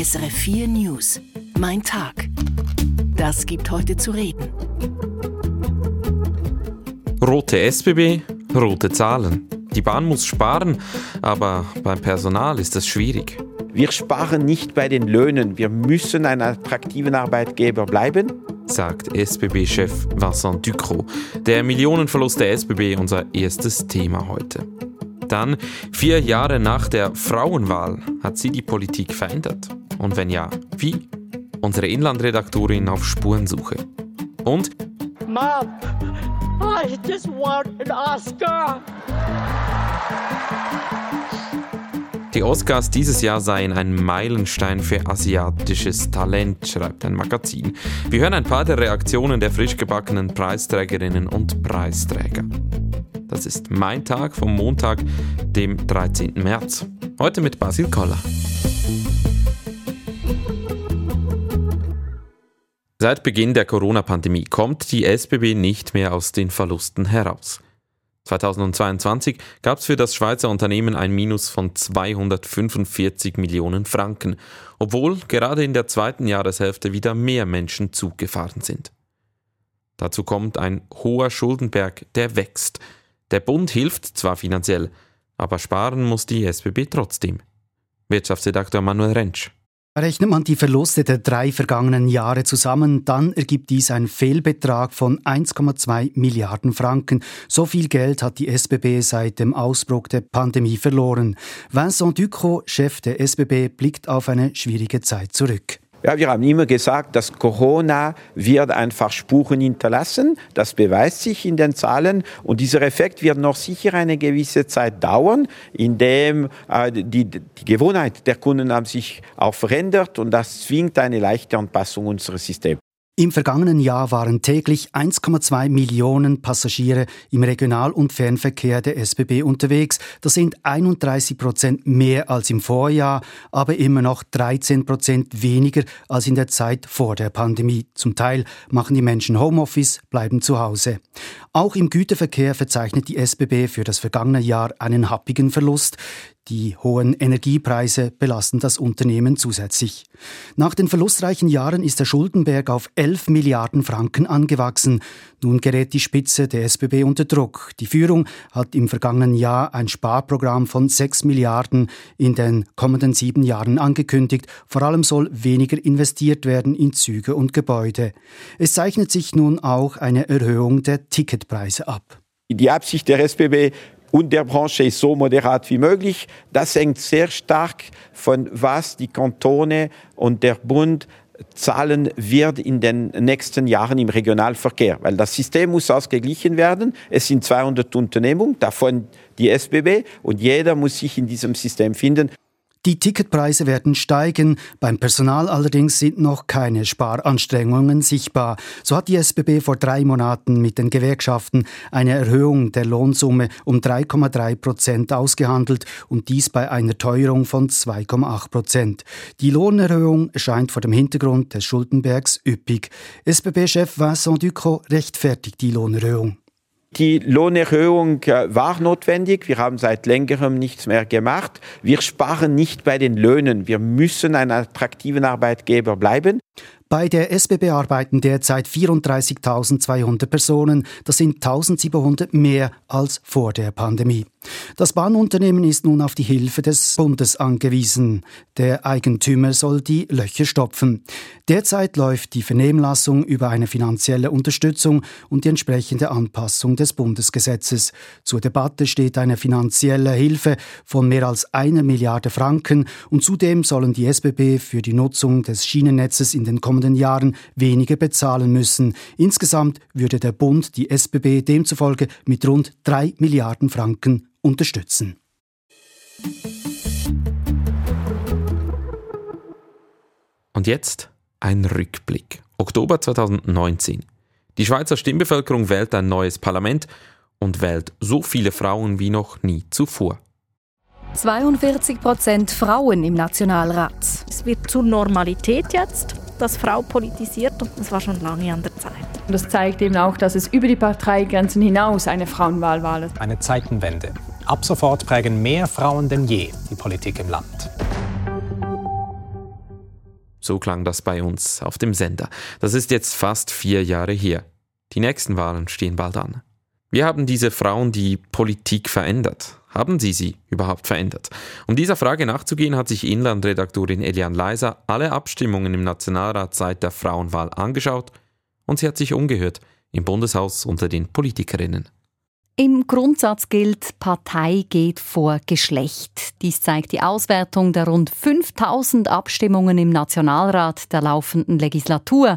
SRF 4 News. Mein Tag. Das gibt heute zu reden. Rote SBB, rote Zahlen. Die Bahn muss sparen, aber beim Personal ist das schwierig. Wir sparen nicht bei den Löhnen. Wir müssen ein attraktiver Arbeitgeber bleiben, sagt SBB-Chef Vincent Ducrot. Der Millionenverlust der SBB unser erstes Thema heute. Dann, vier Jahre nach der Frauenwahl, hat sie die Politik verändert? Und wenn ja, wie? Unsere Inlandredaktorin auf Spurensuche. Und Mom, I just want an Oscar. Die Oscars dieses Jahr seien ein Meilenstein für asiatisches Talent, schreibt ein Magazin. Wir hören ein paar der Reaktionen der frisch gebackenen Preisträgerinnen und Preisträger. Das ist mein Tag vom Montag, dem 13. März. Heute mit Basil Koller. Seit Beginn der Corona-Pandemie kommt die SBB nicht mehr aus den Verlusten heraus. 2022 gab es für das Schweizer Unternehmen ein Minus von 245 Millionen Franken, obwohl gerade in der zweiten Jahreshälfte wieder mehr Menschen zugefahren sind. Dazu kommt ein hoher Schuldenberg, der wächst. Der Bund hilft zwar finanziell, aber sparen muss die SBB trotzdem. Wirtschaftsredakteur Manuel Rentsch. Rechnet man die Verluste der drei vergangenen Jahre zusammen, dann ergibt dies einen Fehlbetrag von 1,2 Milliarden Franken. So viel Geld hat die SBB seit dem Ausbruch der Pandemie verloren. Vincent Ducrot, Chef der SBB, blickt auf eine schwierige Zeit zurück. Ja, wir haben immer gesagt, dass Corona wird einfach Spuren hinterlassen. Das beweist sich in den Zahlen. Und dieser Effekt wird noch sicher eine gewisse Zeit dauern, indem äh, die, die Gewohnheit der Kunden haben sich auch verändert und das zwingt eine leichte Anpassung unseres Systems. Im vergangenen Jahr waren täglich 1,2 Millionen Passagiere im Regional- und Fernverkehr der SBB unterwegs. Das sind 31 Prozent mehr als im Vorjahr, aber immer noch 13 Prozent weniger als in der Zeit vor der Pandemie. Zum Teil machen die Menschen Homeoffice, bleiben zu Hause. Auch im Güterverkehr verzeichnet die SBB für das vergangene Jahr einen happigen Verlust. Die hohen Energiepreise belasten das Unternehmen zusätzlich. Nach den verlustreichen Jahren ist der Schuldenberg auf 11 Milliarden Franken angewachsen. Nun gerät die Spitze der SBB unter Druck. Die Führung hat im vergangenen Jahr ein Sparprogramm von 6 Milliarden in den kommenden sieben Jahren angekündigt. Vor allem soll weniger investiert werden in Züge und Gebäude. Es zeichnet sich nun auch eine Erhöhung der Ticketpreise ab. Die Absicht der SBB und der Branche ist so moderat wie möglich. Das hängt sehr stark von was die Kantone und der Bund zahlen wird in den nächsten Jahren im Regionalverkehr, weil das System muss ausgeglichen werden. Es sind 200 Unternehmungen, davon die SBB, und jeder muss sich in diesem System finden. Die Ticketpreise werden steigen, beim Personal allerdings sind noch keine Sparanstrengungen sichtbar. So hat die SBB vor drei Monaten mit den Gewerkschaften eine Erhöhung der Lohnsumme um 3,3 Prozent ausgehandelt und dies bei einer Teuerung von 2,8 Prozent. Die Lohnerhöhung erscheint vor dem Hintergrund des Schuldenbergs üppig. SBB-Chef Vincent Ducrot rechtfertigt die Lohnerhöhung. Die Lohnerhöhung äh, war notwendig. Wir haben seit längerem nichts mehr gemacht. Wir sparen nicht bei den Löhnen. Wir müssen ein attraktiver Arbeitgeber bleiben. Bei der SBB arbeiten derzeit 34.200 Personen. Das sind 1.700 mehr als vor der Pandemie. Das Bahnunternehmen ist nun auf die Hilfe des Bundes angewiesen. Der Eigentümer soll die Löcher stopfen. Derzeit läuft die Vernehmlassung über eine finanzielle Unterstützung und die entsprechende Anpassung des Bundesgesetzes. Zur Debatte steht eine finanzielle Hilfe von mehr als einer Milliarde Franken und zudem sollen die SBB für die Nutzung des Schienennetzes in den kommenden Jahren weniger bezahlen müssen. Insgesamt würde der Bund die SBB demzufolge mit rund drei Milliarden Franken unterstützen. Und jetzt ein Rückblick. Oktober 2019. Die Schweizer Stimmbevölkerung wählt ein neues Parlament und wählt so viele Frauen wie noch nie zuvor. 42 Prozent Frauen im Nationalrat. Es wird zur Normalität jetzt, dass Frau politisiert und das war schon lange an der Zeit. Und das zeigt eben auch, dass es über die Parteigrenzen hinaus eine Frauenwahl war. Eine Zeitenwende. Ab sofort prägen mehr Frauen denn je die Politik im Land. So klang das bei uns auf dem Sender. Das ist jetzt fast vier Jahre her. Die nächsten Wahlen stehen bald an. Wir haben diese Frauen die Politik verändert. Haben sie sie überhaupt verändert? Um dieser Frage nachzugehen, hat sich Inlandredaktorin Elian Leiser alle Abstimmungen im Nationalrat seit der Frauenwahl angeschaut und sie hat sich umgehört im Bundeshaus unter den Politikerinnen. Im Grundsatz gilt, Partei geht vor Geschlecht. Dies zeigt die Auswertung der rund 5000 Abstimmungen im Nationalrat der laufenden Legislatur.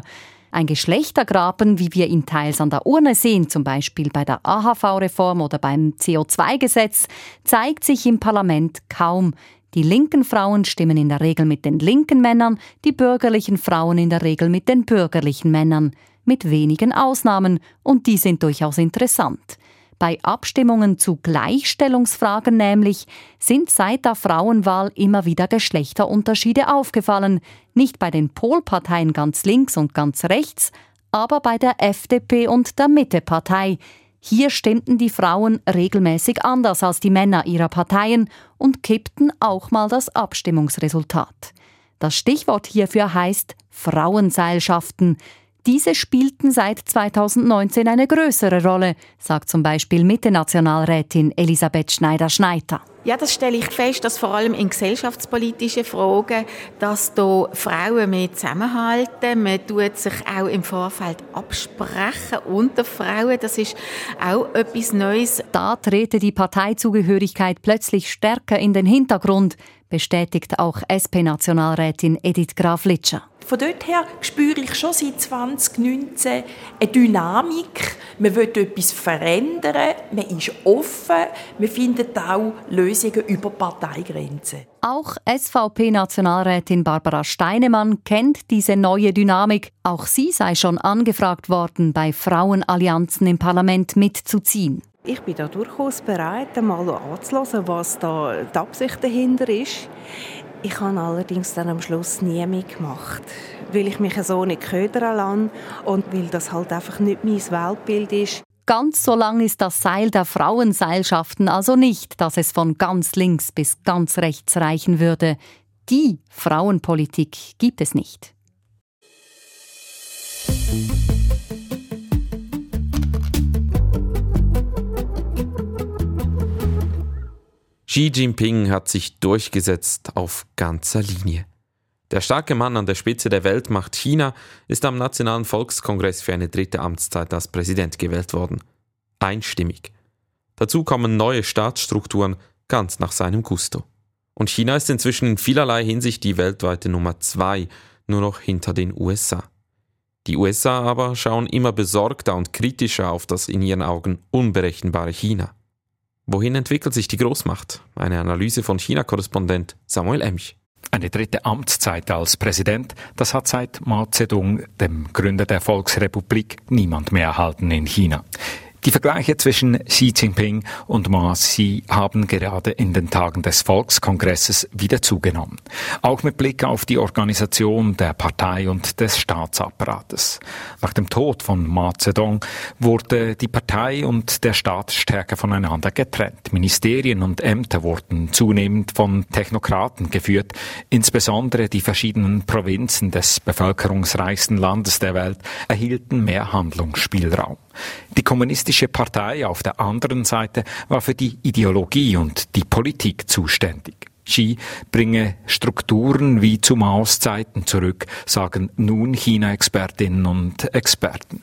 Ein Geschlechtergraben, wie wir ihn teils an der Urne sehen, zum Beispiel bei der AHV-Reform oder beim CO2-Gesetz, zeigt sich im Parlament kaum. Die linken Frauen stimmen in der Regel mit den linken Männern, die bürgerlichen Frauen in der Regel mit den bürgerlichen Männern. Mit wenigen Ausnahmen, und die sind durchaus interessant. Bei Abstimmungen zu Gleichstellungsfragen nämlich sind seit der Frauenwahl immer wieder Geschlechterunterschiede aufgefallen, nicht bei den Polparteien ganz links und ganz rechts, aber bei der FDP und der Mittepartei. Hier stimmten die Frauen regelmäßig anders als die Männer ihrer Parteien und kippten auch mal das Abstimmungsresultat. Das Stichwort hierfür heißt Frauenseilschaften. Diese spielten seit 2019 eine größere Rolle, sagt zum Beispiel Mitte-Nationalrätin Elisabeth Schneider-Schneider. Ja, das stelle ich fest, dass vor allem in gesellschaftspolitischen Fragen, dass da Frauen mehr zusammenhalten. Man tut sich auch im Vorfeld absprechen unter Frauen. Das ist auch etwas Neues. Da trete die Parteizugehörigkeit plötzlich stärker in den Hintergrund, bestätigt auch SP-Nationalrätin Edith Graf-Litscher. Von dort her spüre ich schon seit 2019 eine Dynamik. Man will etwas verändern, man ist offen, man findet auch Lösungen über Parteigrenzen. Auch SVP-Nationalrätin Barbara Steinemann kennt diese neue Dynamik. Auch sie sei schon angefragt worden, bei Frauenallianzen im Parlament mitzuziehen. Ich bin da durchaus bereit, einmal anzuhören, was da die Absicht dahinter ist. Ich habe allerdings dann am Schluss nie mitgemacht, weil ich mich so nicht ködern lasse und weil das halt einfach nicht mein Weltbild ist. Ganz so lang ist das Seil der Frauenseilschaften also nicht, dass es von ganz links bis ganz rechts reichen würde. Die Frauenpolitik gibt es nicht. Xi Jinping hat sich durchgesetzt auf ganzer Linie. Der starke Mann an der Spitze der Weltmacht China ist am Nationalen Volkskongress für eine dritte Amtszeit als Präsident gewählt worden. Einstimmig. Dazu kommen neue Staatsstrukturen ganz nach seinem Gusto. Und China ist inzwischen in vielerlei Hinsicht die weltweite Nummer zwei, nur noch hinter den USA. Die USA aber schauen immer besorgter und kritischer auf das in ihren Augen unberechenbare China. Wohin entwickelt sich die Großmacht? Eine Analyse von China-Korrespondent Samuel Emch. Eine dritte Amtszeit als Präsident, das hat seit Mao Zedong, dem Gründer der Volksrepublik, niemand mehr erhalten in China. Die Vergleiche zwischen Xi Jinping und Ma Xi haben gerade in den Tagen des Volkskongresses wieder zugenommen. Auch mit Blick auf die Organisation der Partei und des Staatsapparates. Nach dem Tod von Ma Zedong wurde die Partei und der Staat stärker voneinander getrennt. Ministerien und Ämter wurden zunehmend von Technokraten geführt. Insbesondere die verschiedenen Provinzen des bevölkerungsreichsten Landes der Welt erhielten mehr Handlungsspielraum. Die kommunistische Partei auf der anderen Seite war für die Ideologie und die Politik zuständig. Xi bringe Strukturen wie zu Maos Zeiten zurück, sagen nun China-Expertinnen und Experten.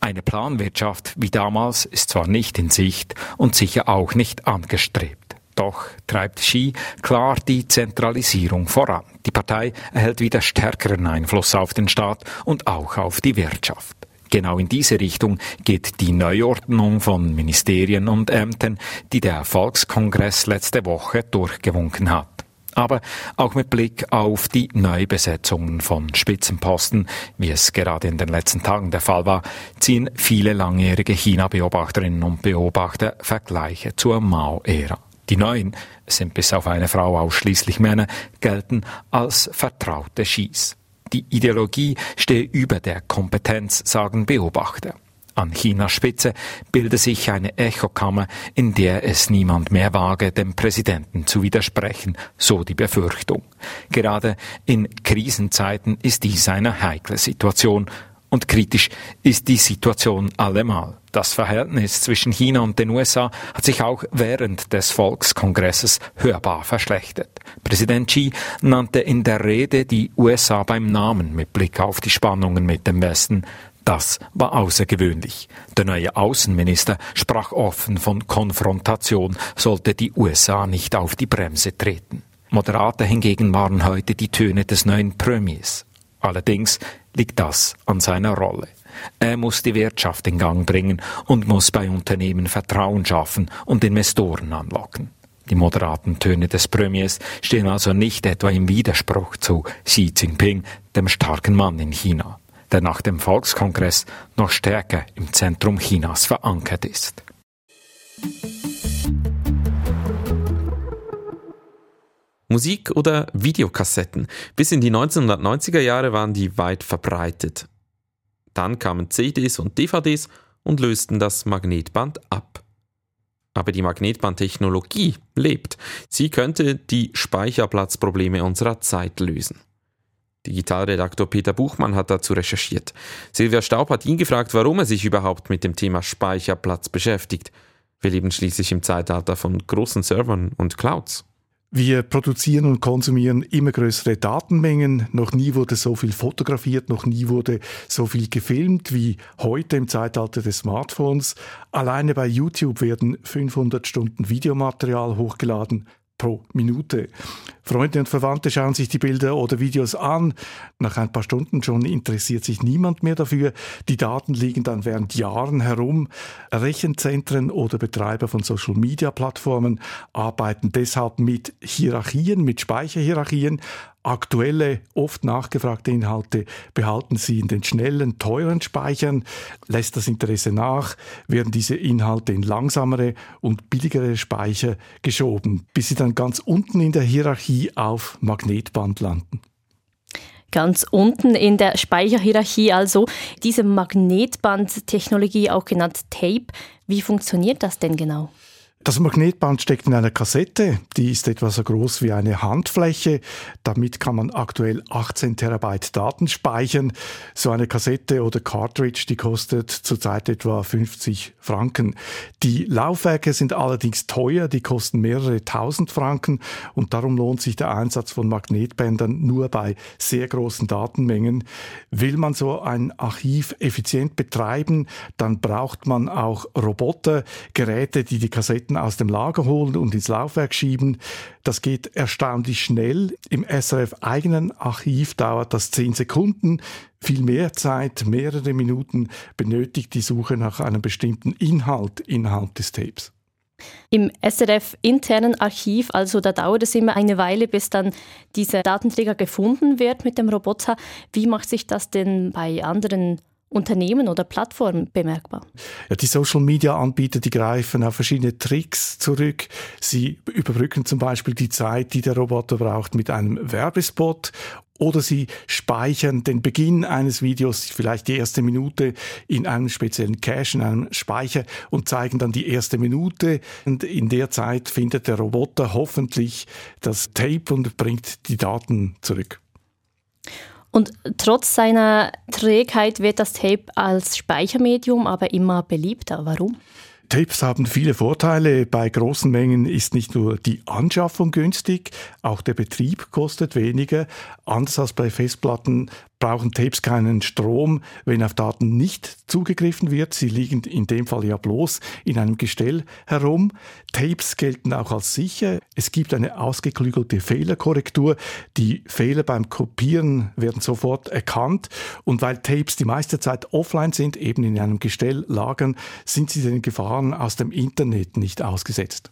Eine Planwirtschaft wie damals ist zwar nicht in Sicht und sicher auch nicht angestrebt. Doch treibt Xi klar die Zentralisierung voran. Die Partei erhält wieder stärkeren Einfluss auf den Staat und auch auf die Wirtschaft. Genau in diese Richtung geht die Neuordnung von Ministerien und Ämtern, die der Volkskongress letzte Woche durchgewunken hat. Aber auch mit Blick auf die Neubesetzungen von Spitzenposten, wie es gerade in den letzten Tagen der Fall war, ziehen viele langjährige China-Beobachterinnen und Beobachter Vergleiche zur Mao-Ära. Die Neuen sind bis auf eine Frau ausschließlich Männer, gelten als vertraute Skis. Die Ideologie stehe über der Kompetenz, sagen Beobachter. An Chinas Spitze bilde sich eine Echokammer, in der es niemand mehr wage, dem Präsidenten zu widersprechen, so die Befürchtung. Gerade in Krisenzeiten ist dies eine heikle Situation, und kritisch ist die Situation allemal. Das Verhältnis zwischen China und den USA hat sich auch während des Volkskongresses hörbar verschlechtert. Präsident Xi nannte in der Rede die USA beim Namen mit Blick auf die Spannungen mit dem Westen. Das war außergewöhnlich. Der neue Außenminister sprach offen von Konfrontation, sollte die USA nicht auf die Bremse treten. Moderater hingegen waren heute die Töne des neuen Premiers. Allerdings liegt das an seiner Rolle. Er muss die Wirtschaft in Gang bringen und muss bei Unternehmen Vertrauen schaffen und Investoren anlocken. Die moderaten Töne des Premiers stehen also nicht etwa im Widerspruch zu Xi Jinping, dem starken Mann in China der nach dem Volkskongress noch stärker im Zentrum Chinas verankert ist. Musik oder Videokassetten. Bis in die 1990er Jahre waren die weit verbreitet. Dann kamen CDs und DVDs und lösten das Magnetband ab. Aber die Magnetbandtechnologie lebt. Sie könnte die Speicherplatzprobleme unserer Zeit lösen. Digitalredaktor Peter Buchmann hat dazu recherchiert. Silvia Staub hat ihn gefragt, warum er sich überhaupt mit dem Thema Speicherplatz beschäftigt. Wir leben schließlich im Zeitalter von großen Servern und Clouds. Wir produzieren und konsumieren immer größere Datenmengen. Noch nie wurde so viel fotografiert, noch nie wurde so viel gefilmt wie heute im Zeitalter des Smartphones. Alleine bei YouTube werden 500 Stunden Videomaterial hochgeladen pro Minute. Freunde und Verwandte schauen sich die Bilder oder Videos an. Nach ein paar Stunden schon interessiert sich niemand mehr dafür. Die Daten liegen dann während Jahren herum. Rechenzentren oder Betreiber von Social-Media-Plattformen arbeiten deshalb mit Hierarchien, mit Speicherhierarchien, Aktuelle, oft nachgefragte Inhalte behalten Sie in den schnellen, teuren Speichern. Lässt das Interesse nach, werden diese Inhalte in langsamere und billigere Speicher geschoben, bis sie dann ganz unten in der Hierarchie auf Magnetband landen. Ganz unten in der Speicherhierarchie also diese Magnetbandtechnologie, auch genannt Tape. Wie funktioniert das denn genau? Das Magnetband steckt in einer Kassette, die ist etwa so groß wie eine Handfläche. Damit kann man aktuell 18 Terabyte Daten speichern. So eine Kassette oder Cartridge, die kostet zurzeit etwa 50 Franken. Die Laufwerke sind allerdings teuer, die kosten mehrere tausend Franken und darum lohnt sich der Einsatz von Magnetbändern nur bei sehr großen Datenmengen. Will man so ein Archiv effizient betreiben, dann braucht man auch Roboter, Geräte, die die Kassetten Kassetten aus dem Lager holen und ins Laufwerk schieben. Das geht erstaunlich schnell. Im SRF eigenen Archiv dauert das zehn Sekunden. Viel mehr Zeit, mehrere Minuten benötigt die Suche nach einem bestimmten Inhalt innerhalb des Tapes. Im SRF internen Archiv, also da dauert es immer eine Weile, bis dann dieser Datenträger gefunden wird mit dem Roboter. Wie macht sich das denn bei anderen Unternehmen oder Plattformen bemerkbar? Ja, die Social-Media-Anbieter, die greifen auf verschiedene Tricks zurück. Sie überbrücken zum Beispiel die Zeit, die der Roboter braucht, mit einem Werbespot oder sie speichern den Beginn eines Videos, vielleicht die erste Minute, in einem speziellen Cache, in einem Speicher und zeigen dann die erste Minute. Und in der Zeit findet der Roboter hoffentlich das Tape und bringt die Daten zurück. Und trotz seiner Trägheit wird das Tape als Speichermedium aber immer beliebter. Warum? Tapes haben viele Vorteile. Bei großen Mengen ist nicht nur die Anschaffung günstig, auch der Betrieb kostet weniger. Anders als bei Festplatten brauchen Tapes keinen Strom, wenn auf Daten nicht zugegriffen wird. Sie liegen in dem Fall ja bloß in einem Gestell herum. Tapes gelten auch als sicher. Es gibt eine ausgeklügelte Fehlerkorrektur. Die Fehler beim Kopieren werden sofort erkannt. Und weil Tapes die meiste Zeit offline sind, eben in einem Gestell lagern, sind sie den Gefahren aus dem Internet nicht ausgesetzt.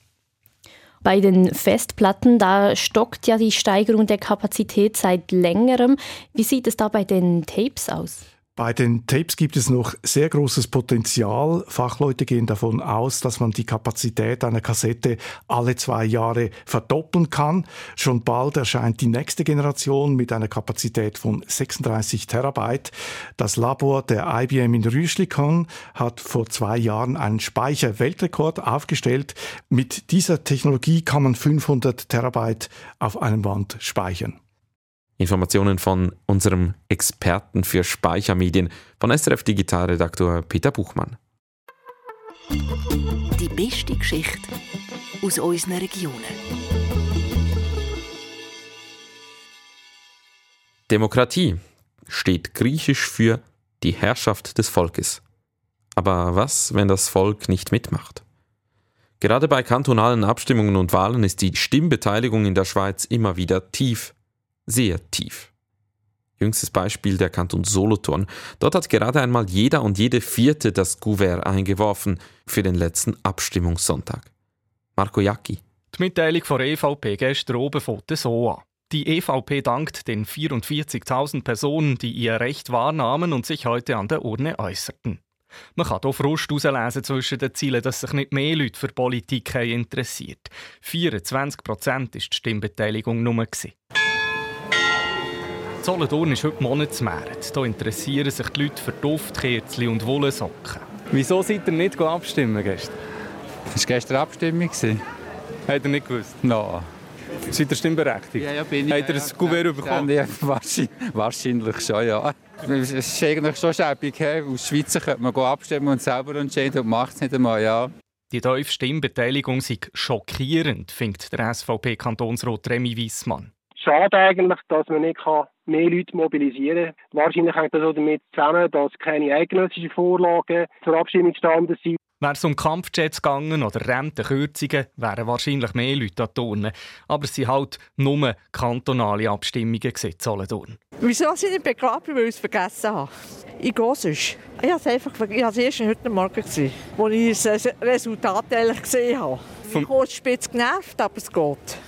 Bei den Festplatten, da stockt ja die Steigerung der Kapazität seit längerem. Wie sieht es da bei den Tapes aus? Bei den Tapes gibt es noch sehr großes Potenzial. Fachleute gehen davon aus, dass man die Kapazität einer Kassette alle zwei Jahre verdoppeln kann. Schon bald erscheint die nächste Generation mit einer Kapazität von 36 Terabyte. Das Labor der IBM in Rüschlikon hat vor zwei Jahren einen Speicherweltrekord aufgestellt. Mit dieser Technologie kann man 500 Terabyte auf einem Band speichern. Informationen von unserem Experten für Speichermedien, von SRF Digitalredaktor Peter Buchmann. Die beste Geschichte aus unseren Regionen. Demokratie steht griechisch für die Herrschaft des Volkes. Aber was, wenn das Volk nicht mitmacht? Gerade bei kantonalen Abstimmungen und Wahlen ist die Stimmbeteiligung in der Schweiz immer wieder tief sehr tief. Jüngstes Beispiel der Kanton Solothurn. Dort hat gerade einmal jeder und jede Vierte das Gouvert eingeworfen für den letzten Abstimmungssonntag. Marco Jacki. Die Mitteilung von EVP gestern oben fängt so an. Die EVP dankt den 44.000 Personen, die ihr Recht wahrnahmen und sich heute an der Urne äußerten. Man kann hier Frust herauslesen zwischen den Zielen, dass sich nicht mehr Leute für Politik interessiert. 24 Prozent war die Stimmbeteiligung nur. Solothurn ist heute Monatsmärz. Hier interessieren sich die Leute für Duftkerzen und Wollsocken. Wieso seid ihr nicht abstimmen gestern? Das war gestern Abstimmung. Habt ihr nicht gewusst? No. Seid ihr stimmberechtigt? Ja, ja, bin ich. Habt ihr ein Kuvert bekommen? Ja, wahrscheinlich, wahrscheinlich schon, ja. Es ist eigentlich schon schäbig. Aus Schweizer könnte man abstimmen und selber entscheiden und macht es nicht einmal, ja. Die tiefe Stimmbeteiligung sei schockierend, findet der SVP-Kantonsrat Remy Wiesmann schade eigentlich, dass man nicht mehr Leute mobilisieren kann. Wahrscheinlich hängt das auch damit zusammen, dass keine eidgenössischen Vorlagen zur Abstimmung gestanden sind. Wäre es um Kampfjets gegangen oder Rentenkürzungen, wären wahrscheinlich mehr Leute an Turnen. Aber es sind halt nur kantonale Abstimmungen gewesen, Solothurn. Wieso sind ich begraben, weil ich es vergessen habe? Ich gehe sonst. Ich habe es einfach ich habe es erst heute Morgen gesehen, als ich das Resultat gesehen habe. Ich bin kurz spitz genervt, aber es geht.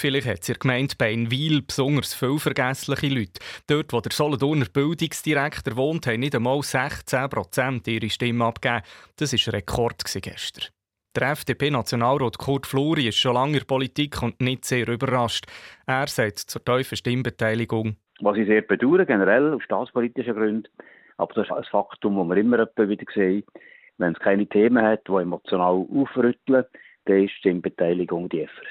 Vielleicht hat es in der Gemeinde Beinwil besonders viele vergessliche Leute. Dort, wo der Solothurner Bildungsdirektor wohnt, haben nicht einmal 16 Prozent ihre Stimme abgegeben. Das war ein Rekord gestern. Der FDP-Nationalrat Kurt Fluri ist schon lange in der Politik und nicht sehr überrascht. Er sagt zur tiefen Stimmbeteiligung. Was ich sehr bedauere, generell aus staatspolitischen Gründen, aber das ist ein Faktum, das wir immer wieder sehen, wenn es keine Themen hat, die emotional aufrütteln, dann ist die Stimmbeteiligung tiefer.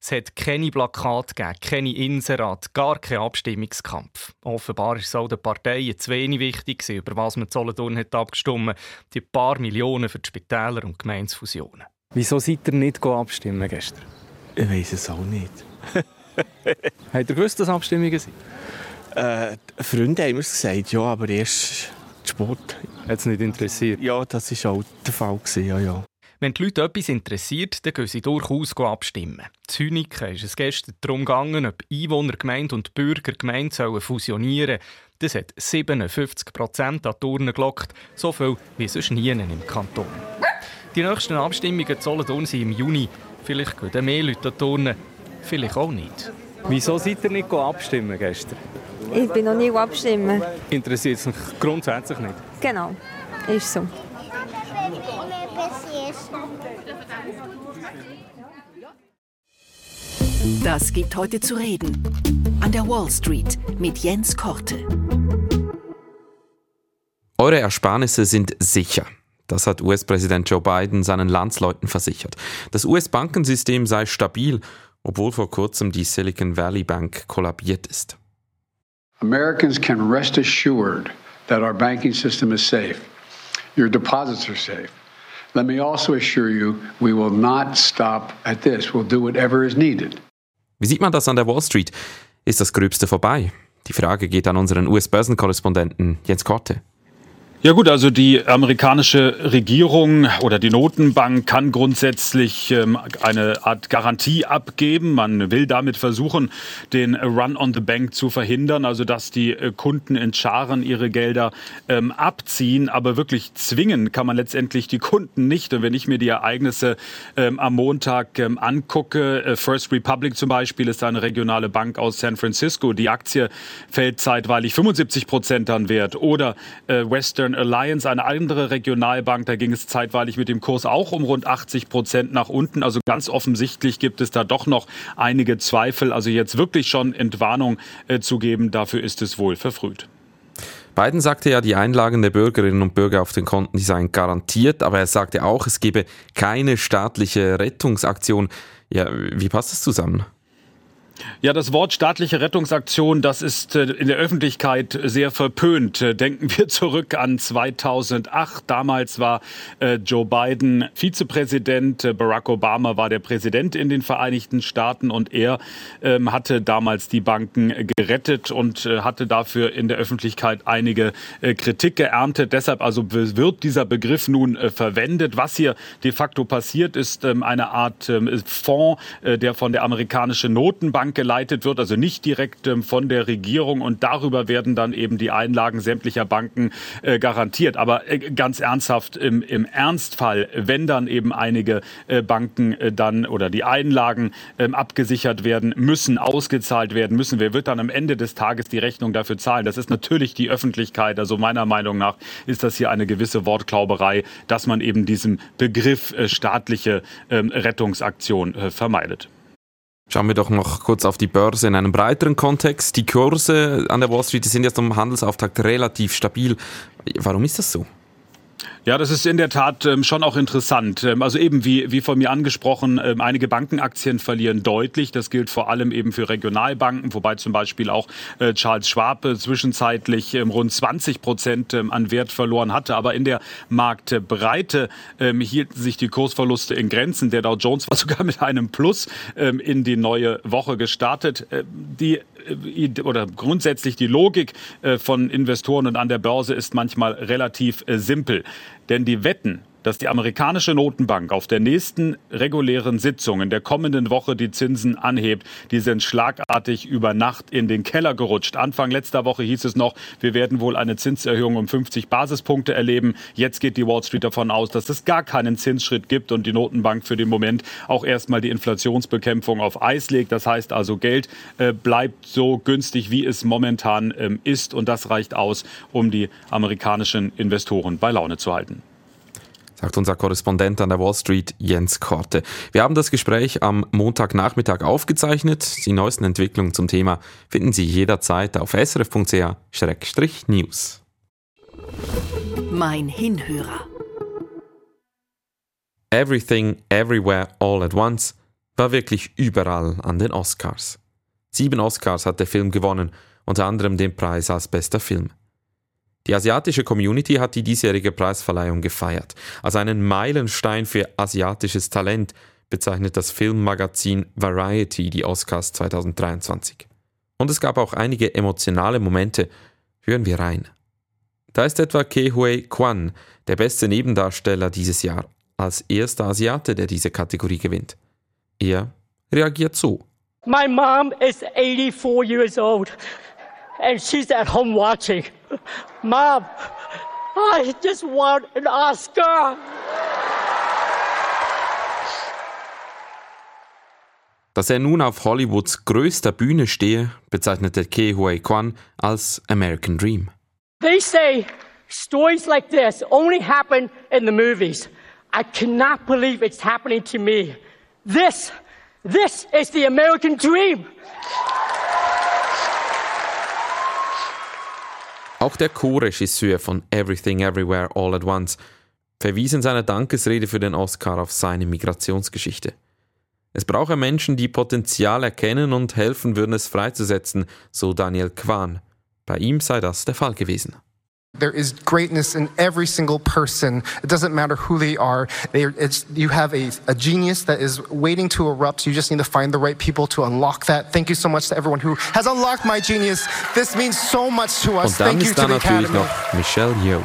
Es hat keine Plakate gegeben, keine Inserat, gar keinen Abstimmungskampf. Offenbar war es auch den Parteien zu wenig wichtig, über was man Solothurn hat abgestimmt Die paar Millionen für die Spitäler und Gemeinsfusionen. Wieso seid ihr nicht abstimmen gestern? Ich weiß es auch nicht. Habt ihr gewusst, dass Abstimmungen sind? Äh, Freunde haben mir gesagt, ja, aber erst Sport. Hat es nicht interessiert? Ja, das war auch der Fall. Ja, ja. Wenn die Leute etwas interessiert, dann gehen sie durchaus abstimmen. In Hüniken ist es gestern darum gegangen, ob Einwohnergemeinde und Bürgergemeinde fusionieren sollen. Das hat 57 Prozent an Turnen gelockt, so viel wie sonst nie im Kanton. Die nächsten Abstimmungen Solothurn sind im Juni. Vielleicht gehen mehr Leute an Turnen, vielleicht auch nicht. Wieso seid ihr nicht abstimmen gestern? Ich bin noch nie abstimmen. Interessiert es mich grundsätzlich nicht? Genau, ist so. Das gibt heute zu reden. An der Wall Street mit Jens Korte. Eure Ersparnisse sind sicher. Das hat US-Präsident Joe Biden seinen Landsleuten versichert. Das US-Bankensystem sei stabil, obwohl vor kurzem die Silicon Valley Bank kollabiert ist. Americans can rest assured that our banking system is safe. Your deposits are safe. Let me also assure you, we will not stop at this. We'll do whatever is needed. Wie sieht man das an der Wall Street? Ist das Gröbste vorbei? Die Frage geht an unseren US-Börsenkorrespondenten Jens Korte. Ja gut, also die amerikanische Regierung oder die Notenbank kann grundsätzlich ähm, eine Art Garantie abgeben. Man will damit versuchen, den Run on the Bank zu verhindern, also dass die äh, Kunden in Scharen ihre Gelder ähm, abziehen. Aber wirklich zwingen kann man letztendlich die Kunden nicht. Und wenn ich mir die Ereignisse ähm, am Montag angucke, äh, First Republic zum Beispiel ist eine regionale Bank aus San Francisco. Die Aktie fällt zeitweilig 75 Prozent an Wert. Oder äh, Western Alliance, eine andere Regionalbank, da ging es zeitweilig mit dem Kurs auch um rund 80 Prozent nach unten. Also ganz offensichtlich gibt es da doch noch einige Zweifel. Also jetzt wirklich schon Entwarnung äh, zu geben, dafür ist es wohl verfrüht. Biden sagte ja, die Einlagen der Bürgerinnen und Bürger auf den Konten seien garantiert, aber er sagte auch, es gebe keine staatliche Rettungsaktion. Ja, wie passt das zusammen? Ja, das Wort staatliche Rettungsaktion, das ist äh, in der Öffentlichkeit sehr verpönt. Äh, denken wir zurück an 2008. Damals war äh, Joe Biden Vizepräsident, Barack Obama war der Präsident in den Vereinigten Staaten und er ähm, hatte damals die Banken gerettet und hatte dafür in der Öffentlichkeit einige Kritik geerntet. Deshalb also wird dieser Begriff nun verwendet. Was hier de facto passiert, ist ähm, eine Art ähm, Fonds, der von der amerikanischen Notenbank Bank geleitet wird, also nicht direkt ähm, von der Regierung und darüber werden dann eben die Einlagen sämtlicher Banken äh, garantiert. Aber äh, ganz ernsthaft, im, Ernstfall, wenn dann eben einige äh, Banken dann oder die Einlagen ähm, abgesichert werden müssen, ausgezahlt werden müssen, wer wird dann am Ende des Tages die Rechnung dafür zahlen? Das ist natürlich die Öffentlichkeit. Also meiner Meinung nach ist das hier eine gewisse Wortklauberei, dass man eben diesen Begriff staatliche ähm, Rettungsaktion vermeidet. Schauen wir doch noch kurz auf die Börse in einem breiteren Kontext. Die Kurse an der Wall Street sind jetzt am Handelsauftakt relativ stabil. Warum ist das so? Ja, das ist in der Tat ähm, schon auch interessant. Ähm, also eben wie, wie von mir angesprochen, ähm, einige Bankenaktien verlieren deutlich. Das gilt vor allem eben für Regionalbanken, wobei zum Beispiel auch äh, Charles Schwab äh, zwischenzeitlich ähm, rund 20 Prozent ähm, an Wert verloren hatte. Aber in der Marktbreite ähm, hielten sich die Kursverluste in Grenzen. Der Dow Jones war sogar mit einem Plus in die neue Woche gestartet. Äh, die äh, oder grundsätzlich die Logik äh, von Investoren und an der Börse ist manchmal relativ äh, simpel. Denn die Wetten dass die amerikanische Notenbank auf der nächsten regulären Sitzung in der kommenden Woche die Zinsen anhebt, die sind schlagartig über Nacht in den Keller gerutscht. Anfang letzter Woche hieß es noch, wir werden wohl eine Zinserhöhung um 50 Basispunkte erleben. Jetzt geht die Wall Street davon aus, dass es gar keinen Zinsschritt gibt und die Notenbank für den Moment auch erstmal die Inflationsbekämpfung auf Eis legt. Das heißt also, Geld äh, bleibt so günstig, wie es momentan ähm, ist und das reicht aus, um die amerikanischen Investoren bei Laune zu halten sagt unser Korrespondent an der Wall Street, Jens Korte. Wir haben das Gespräch am Montagnachmittag aufgezeichnet. Die neuesten Entwicklungen zum Thema finden Sie jederzeit auf srf.ch-news. Mein Hinhörer. Everything, Everywhere, All at Once war wirklich überall an den Oscars. Sieben Oscars hat der Film gewonnen, unter anderem den Preis als bester Film. Die asiatische Community hat die diesjährige Preisverleihung gefeiert. Als einen Meilenstein für asiatisches Talent bezeichnet das Filmmagazin Variety die Oscars 2023. Und es gab auch einige emotionale Momente. Hören wir rein. Da ist etwa Ke Hui Kwan, der beste Nebendarsteller dieses Jahr, als erster Asiate, der diese Kategorie gewinnt. Er reagiert so. My mom is 84 years old and she's at home watching. Mom, I just want an Oscar. Dass er nun auf Hollywoods größter Bühne stehe, bezeichnete Ke Huy Kwan als American Dream. They say stories like this only happen in the movies. I cannot believe it's happening to me. This, this is the American dream. Auch der Co-Regisseur von Everything Everywhere All at Once verwies in seiner Dankesrede für den Oscar auf seine Migrationsgeschichte. Es brauche Menschen, die Potenzial erkennen und helfen würden, es freizusetzen, so Daniel Kwan. Bei ihm sei das der Fall gewesen. There is greatness in every single person. It doesn't matter who they are. They, you have a, a, genius that is waiting to erupt. You just need to find the right people to unlock that. Thank you so much to everyone who has unlocked my genius. This means so much to us. Und dann Thank ist da natürlich noch Michelle Yeoh.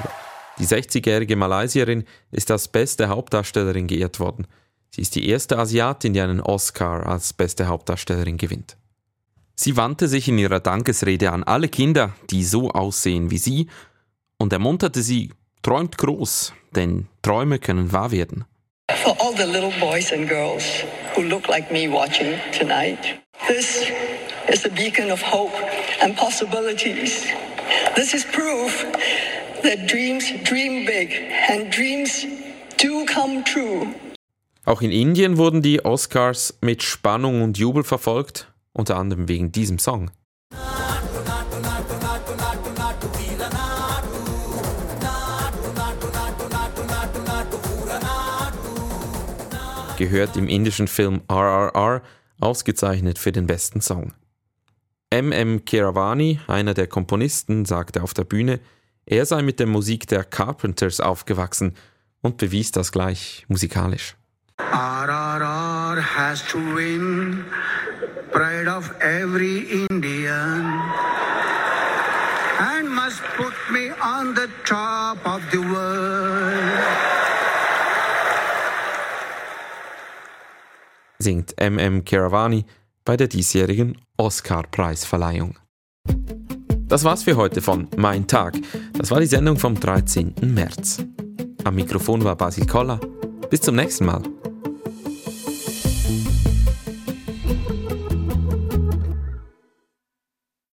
Die 60-jährige Malaysierin ist als beste Hauptdarstellerin geehrt worden. Sie ist die erste Asiatin, die einen Oscar als beste Hauptdarstellerin gewinnt. Sie wandte sich in ihrer Dankesrede an alle Kinder, die so aussehen wie sie, und ermunterte sie, träumt groß, denn Träume können wahr werden. For all the little boys and girls who look like me watching tonight, this is a beacon of hope and possibilities. This is proof that dreams dream big and dreams do come true. Auch in Indien wurden die Oscars mit Spannung und Jubel verfolgt, unter anderem wegen diesem Song. Gehört im indischen Film RRR, ausgezeichnet für den besten Song. M.M. Keravani, einer der Komponisten, sagte auf der Bühne, er sei mit der Musik der Carpenters aufgewachsen und bewies das gleich musikalisch. RRR has to win, pride of every Indian, and must put me on the top of the world. Singt M.M. Keravani bei der diesjährigen Oscar-Preisverleihung. Das war's für heute von Mein Tag. Das war die Sendung vom 13. März. Am Mikrofon war Basil Koller. Bis zum nächsten Mal.